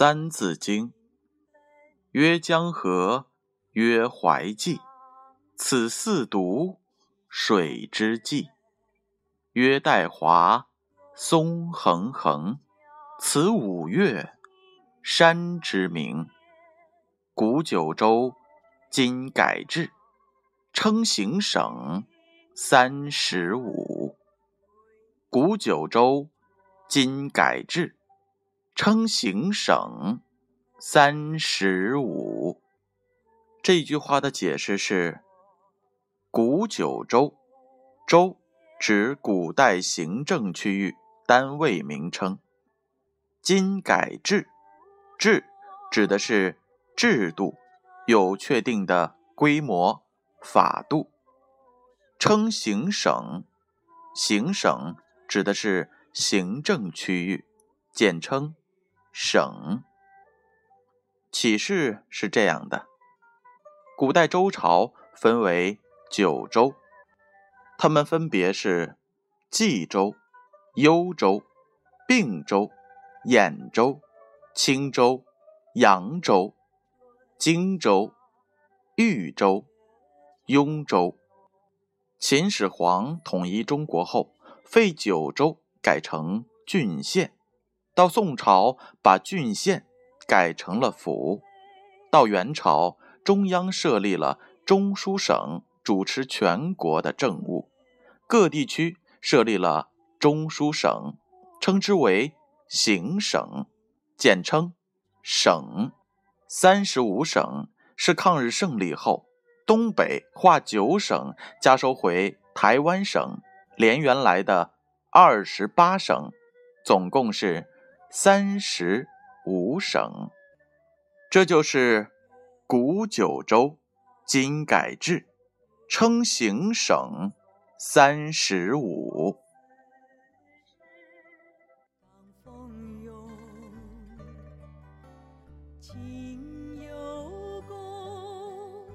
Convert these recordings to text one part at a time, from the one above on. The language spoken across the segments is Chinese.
三字经》：曰江河，曰淮济，此四渎，水之纪。曰岱华，松横横，此五岳，山之名。古九州，今改制，称行省，三十五。古九州，今改制。称行省，三十五。这句话的解释是：古九州，州指古代行政区域单位名称。今改制，制指的是制度，有确定的规模、法度。称行省，行省指的是行政区域，简称。省启示是这样的：古代周朝分为九州，它们分别是冀州、幽州、并州、兖州、青州、扬州、荆州、豫州、雍州。秦始皇统一中国后，废九州，改成郡县。到宋朝，把郡县改成了府；到元朝，中央设立了中书省，主持全国的政务；各地区设立了中书省，称之为行省，简称省。三十五省是抗日胜利后，东北划九省，加收回台湾省，连原来的二十八省，总共是。三十五省。这就是古九州今改制称行省三十五。风涌今有功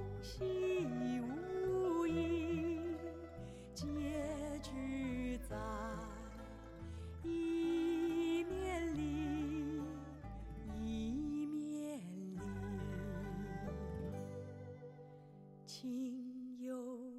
应有